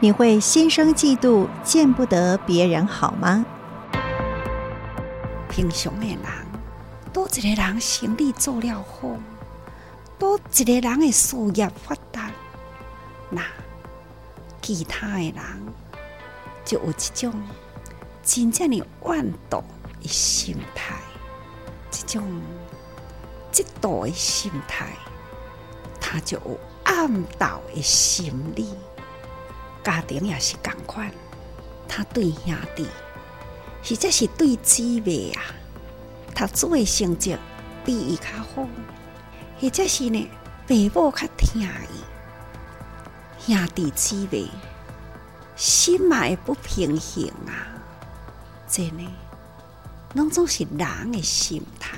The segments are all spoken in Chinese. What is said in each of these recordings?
你会心生嫉妒，见不得别人好吗？平常的人，多一个人生意做了好，多一个人的事业发达，那其他的人就有这种真正的万毒的心态，这种嫉妒的心态，他就有暗道的心理。家庭也是同款，他对兄弟，实在是对姊妹啊，读书的成绩比伊较好，或者是呢，父母较疼伊，兄弟姊妹心嘛会不平衡啊，这呢，拢总是人的心态。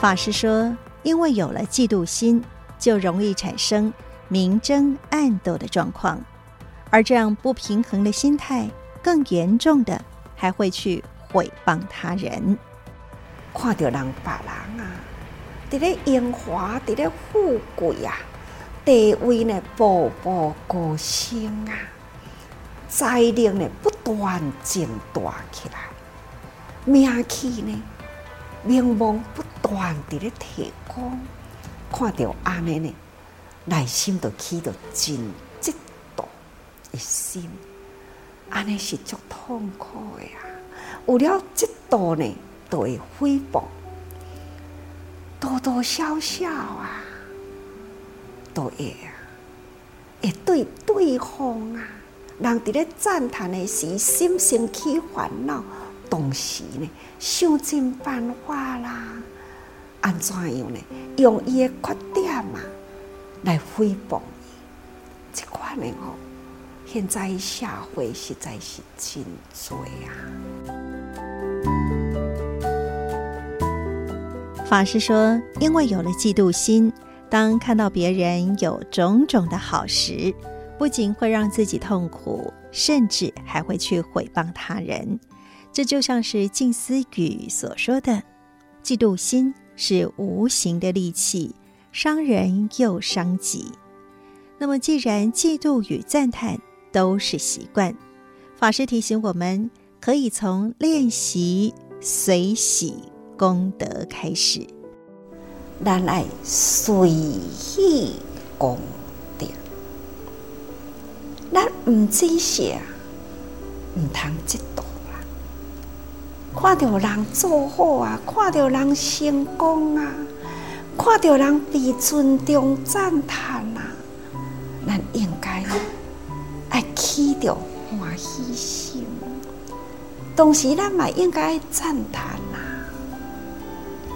法师说，因为有了嫉妒心，就容易产生。明争暗斗的状况，而这样不平衡的心态，更严重的还会去诽谤他人。看到人别人啊，在咧荣华，在咧富贵啊，地位呢步步高升啊，财力呢不断增大起来，名气呢名望不断在咧提高，看到安尼呢。内心就起到真嫉妒的心，安尼是足痛苦的啊。有了嫉妒呢，都会诽谤，多多少少啊，都会啊，会对对方啊，人伫咧赞叹的时，心生起烦恼，同时呢，想尽办法啦，安怎样呢？用伊的缺点啊。来诽谤你，这款的哦，现在社会实在是真多啊。法师说，因为有了嫉妒心，当看到别人有种种的好时，不仅会让自己痛苦，甚至还会去诽谤他人。这就像是静思语所说的：“嫉妒心是无形的利器。”伤人又伤己。那么，既然嫉妒与赞叹都是习惯，法师提醒我们，可以从练习随喜功德开始。咱爱随喜功德，咱唔珍惜啊，唔通嫉妒。看到人做好啊，看到人成功啊。看到人被尊重赞叹啊，咱应该爱起着欢喜心，同时咱嘛应该赞叹啊。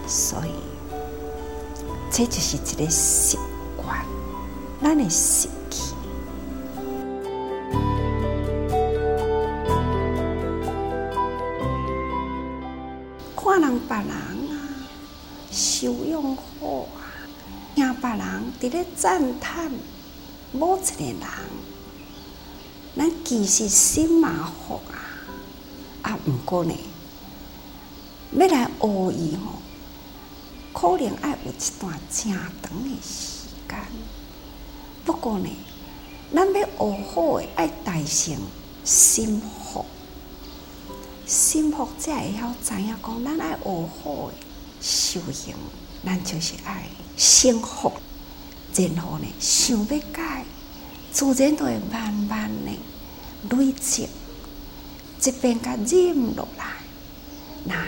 所以，这就是一个习惯，咱的习别人啊，修养。好啊！听别人伫咧赞叹某一个人，咱其实心嘛好啊。啊，毋过呢，要来学伊吼，可能爱有一段正长的时间。不过呢，咱要学好诶，爱带上心好，心福才会晓知影讲，咱爱学好诶修行。咱就是爱幸福，然后呢，想要改，自然就会慢慢的累积，一边甲忍落来，那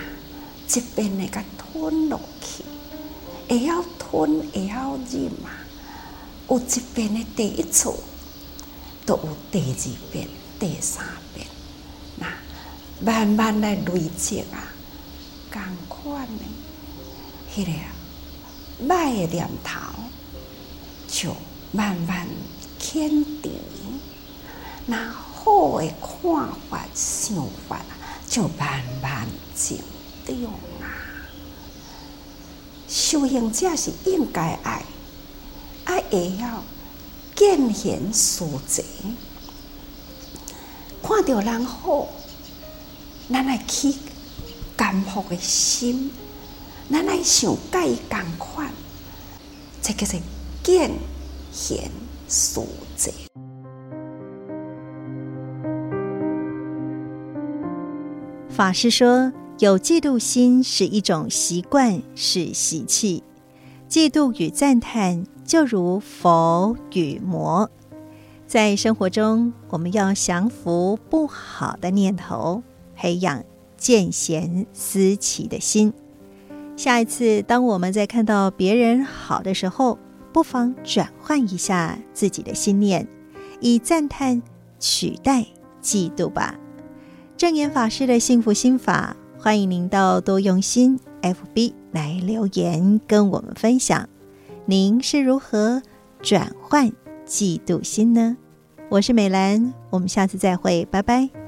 一边呢甲吞落去，会晓吞，会晓忍嘛。有一遍的第一次，都有第二遍、第三遍，慢慢来累积啊，共款呢，迄个歹。的念头就慢慢偏离，那好的看法、想法就慢慢静掉啊。修行者是应该爱，爱也要见贤思齐，看到人好，咱来起甘福的心。咱来想改共款，这个是见贤淑者。法师说，有嫉妒心是一种习惯，是习气。嫉妒与赞叹就如佛与魔。在生活中，我们要降服不好的念头，培养见贤思齐的心。下一次，当我们在看到别人好的时候，不妨转换一下自己的心念，以赞叹取代嫉妒吧。证严法师的幸福心法，欢迎您到多用心 FB 来留言跟我们分享，您是如何转换嫉妒心呢？我是美兰，我们下次再会，拜拜。